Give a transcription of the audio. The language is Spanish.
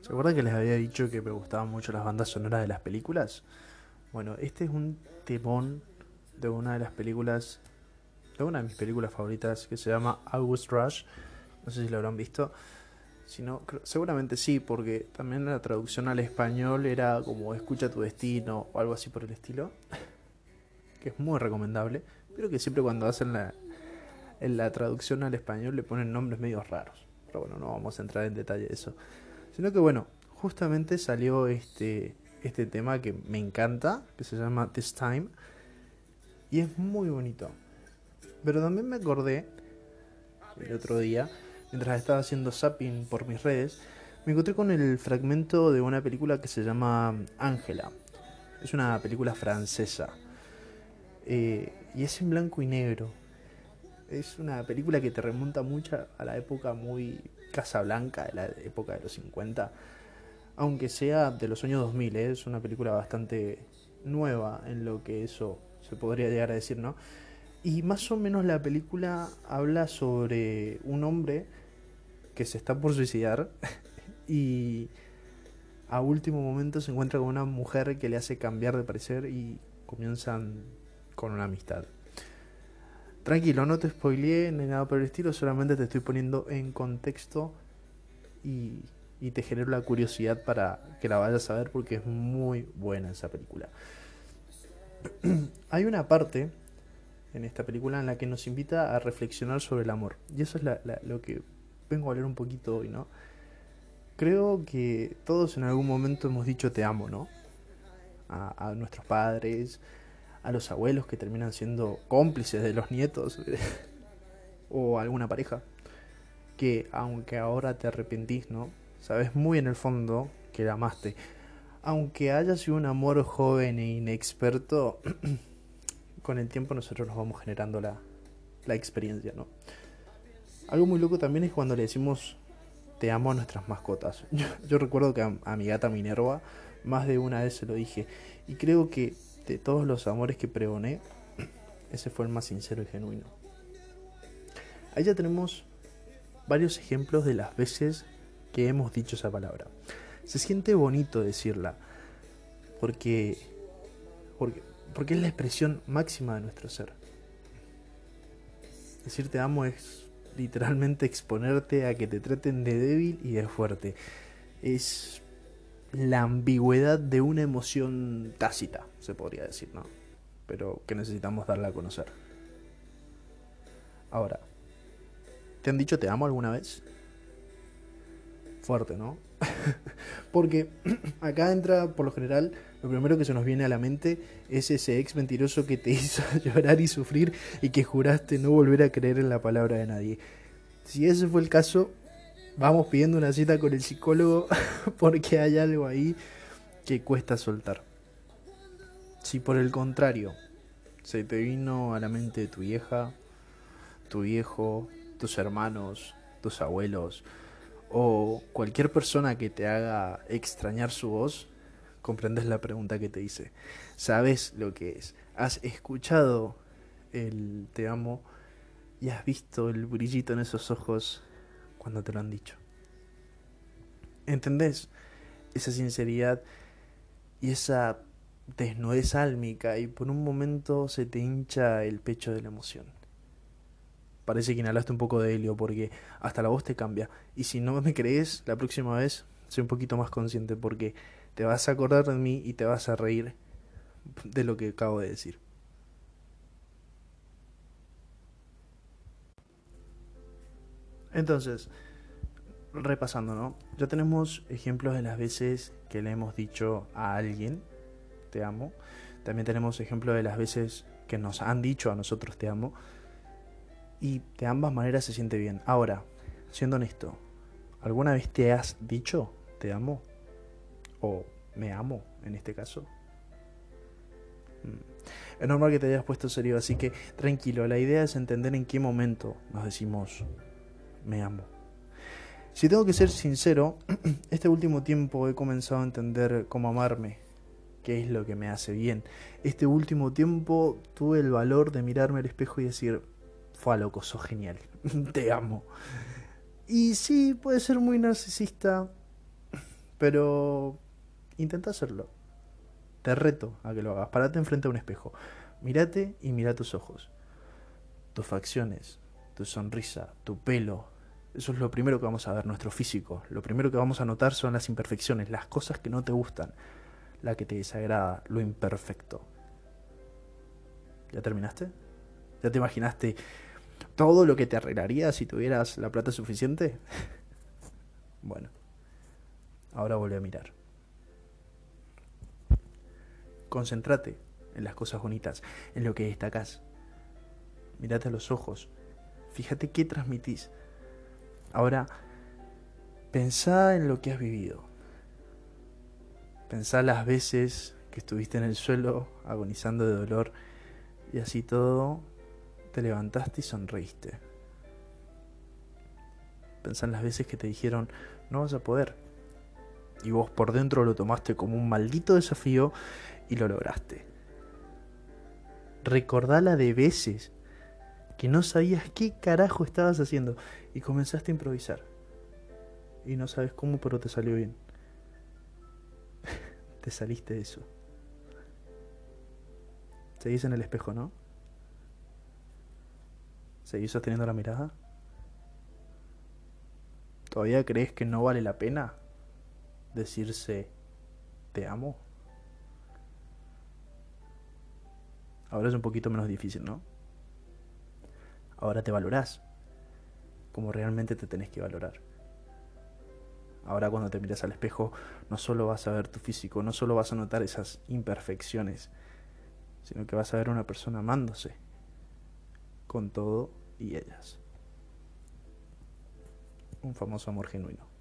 ¿Se acuerdan que les había dicho que me gustaban mucho las bandas sonoras de las películas? Bueno, este es un temón de una de las películas, de una de mis películas favoritas que se llama August Rush. No sé si lo habrán visto. Si seguramente sí, porque también la traducción al español era como Escucha tu destino o algo así por el estilo. Que es muy recomendable. Pero que siempre cuando hacen la, en la traducción al español le ponen nombres medio raros. Pero bueno, no vamos a entrar en detalle de eso. Sino que bueno, justamente salió este, este tema que me encanta, que se llama This Time. Y es muy bonito. Pero también me acordé el otro día, mientras estaba haciendo zapping por mis redes, me encontré con el fragmento de una película que se llama Ángela. Es una película francesa. Eh, y es en blanco y negro. Es una película que te remonta mucho a la época muy Casablanca, de la época de los 50. Aunque sea de los años 2000, ¿eh? es una película bastante nueva en lo que eso se podría llegar a decir, ¿no? Y más o menos la película habla sobre un hombre que se está por suicidar y a último momento se encuentra con una mujer que le hace cambiar de parecer y comienzan con una amistad. Tranquilo, no te spoileé ni nada por el estilo, solamente te estoy poniendo en contexto y, y te genero la curiosidad para que la vayas a ver porque es muy buena esa película. Hay una parte en esta película en la que nos invita a reflexionar sobre el amor. Y eso es lo que vengo a hablar un poquito hoy, ¿no? Creo que todos en algún momento hemos dicho te amo, ¿no? A nuestros padres, a los abuelos que terminan siendo cómplices de los nietos o alguna pareja que aunque ahora te arrepentís, ¿no? Sabes muy en el fondo que la amaste. Aunque haya sido un amor joven e inexperto, con el tiempo nosotros nos vamos generando la, la experiencia, ¿no? Algo muy loco también es cuando le decimos te amo a nuestras mascotas. Yo, recuerdo que a, mi gata Minerva más de una vez se lo dije. Y creo que de todos los amores que pregoné, ese fue el más sincero y genuino. Ahí ya tenemos varios ejemplos de las veces que hemos dicho esa palabra. Se siente bonito decirla, porque, porque, porque es la expresión máxima de nuestro ser. Decir te amo es literalmente exponerte a que te traten de débil y de fuerte. Es la ambigüedad de una emoción tácita, se podría decir, ¿no? Pero que necesitamos darla a conocer. Ahora, ¿te han dicho te amo alguna vez? Fuerte, ¿no? Porque acá entra, por lo general, lo primero que se nos viene a la mente es ese ex mentiroso que te hizo llorar y sufrir y que juraste no volver a creer en la palabra de nadie. Si ese fue el caso, vamos pidiendo una cita con el psicólogo porque hay algo ahí que cuesta soltar. Si por el contrario se te vino a la mente tu vieja, tu viejo, tus hermanos, tus abuelos o cualquier persona que te haga extrañar su voz, comprendes la pregunta que te hice. ¿Sabes lo que es? ¿Has escuchado el te amo y has visto el brillito en esos ojos cuando te lo han dicho. ¿Entendés? Esa sinceridad y esa desnudez álmica y por un momento se te hincha el pecho de la emoción. Parece que inhalaste un poco de helio porque hasta la voz te cambia. Y si no me crees, la próxima vez sé un poquito más consciente porque te vas a acordar de mí y te vas a reír de lo que acabo de decir. Entonces, repasando, ¿no? Ya tenemos ejemplos de las veces que le hemos dicho a alguien, te amo. También tenemos ejemplos de las veces que nos han dicho a nosotros, te amo. Y de ambas maneras se siente bien. Ahora, siendo honesto, ¿alguna vez te has dicho, te amo? O me amo, en este caso. Mm. Es normal que te hayas puesto serio, así que tranquilo, la idea es entender en qué momento nos decimos me amo. Si tengo que ser sincero, este último tiempo he comenzado a entender cómo amarme, qué es lo que me hace bien. Este último tiempo tuve el valor de mirarme al espejo y decir, fue loco, sos genial, te amo. Y sí, puede ser muy narcisista, pero intenta hacerlo. Te reto a que lo hagas. Parate enfrente a un espejo. Mírate y mira tus ojos. Tus facciones, tu sonrisa, tu pelo. Eso es lo primero que vamos a ver, nuestro físico. Lo primero que vamos a notar son las imperfecciones, las cosas que no te gustan, la que te desagrada, lo imperfecto. ¿Ya terminaste? ¿Ya te imaginaste todo lo que te arreglaría si tuvieras la plata suficiente? bueno, ahora vuelve a mirar. Concéntrate en las cosas bonitas, en lo que destacas. Mírate a los ojos. Fíjate qué transmitís. Ahora, pensá en lo que has vivido. Pensá las veces que estuviste en el suelo agonizando de dolor y así todo te levantaste y sonreíste. Pensá en las veces que te dijeron no vas a poder. Y vos por dentro lo tomaste como un maldito desafío y lo lograste. Recordala de veces que no sabías qué carajo estabas haciendo y comenzaste a improvisar. Y no sabes cómo, pero te salió bien. te saliste de eso. Seguís en el espejo, ¿no? ¿Seguís sosteniendo la mirada? ¿Todavía crees que no vale la pena decirse te amo? Ahora es un poquito menos difícil, ¿no? Ahora te valorás como realmente te tenés que valorar. Ahora cuando te mires al espejo, no solo vas a ver tu físico, no solo vas a notar esas imperfecciones, sino que vas a ver una persona amándose con todo y ellas. Un famoso amor genuino.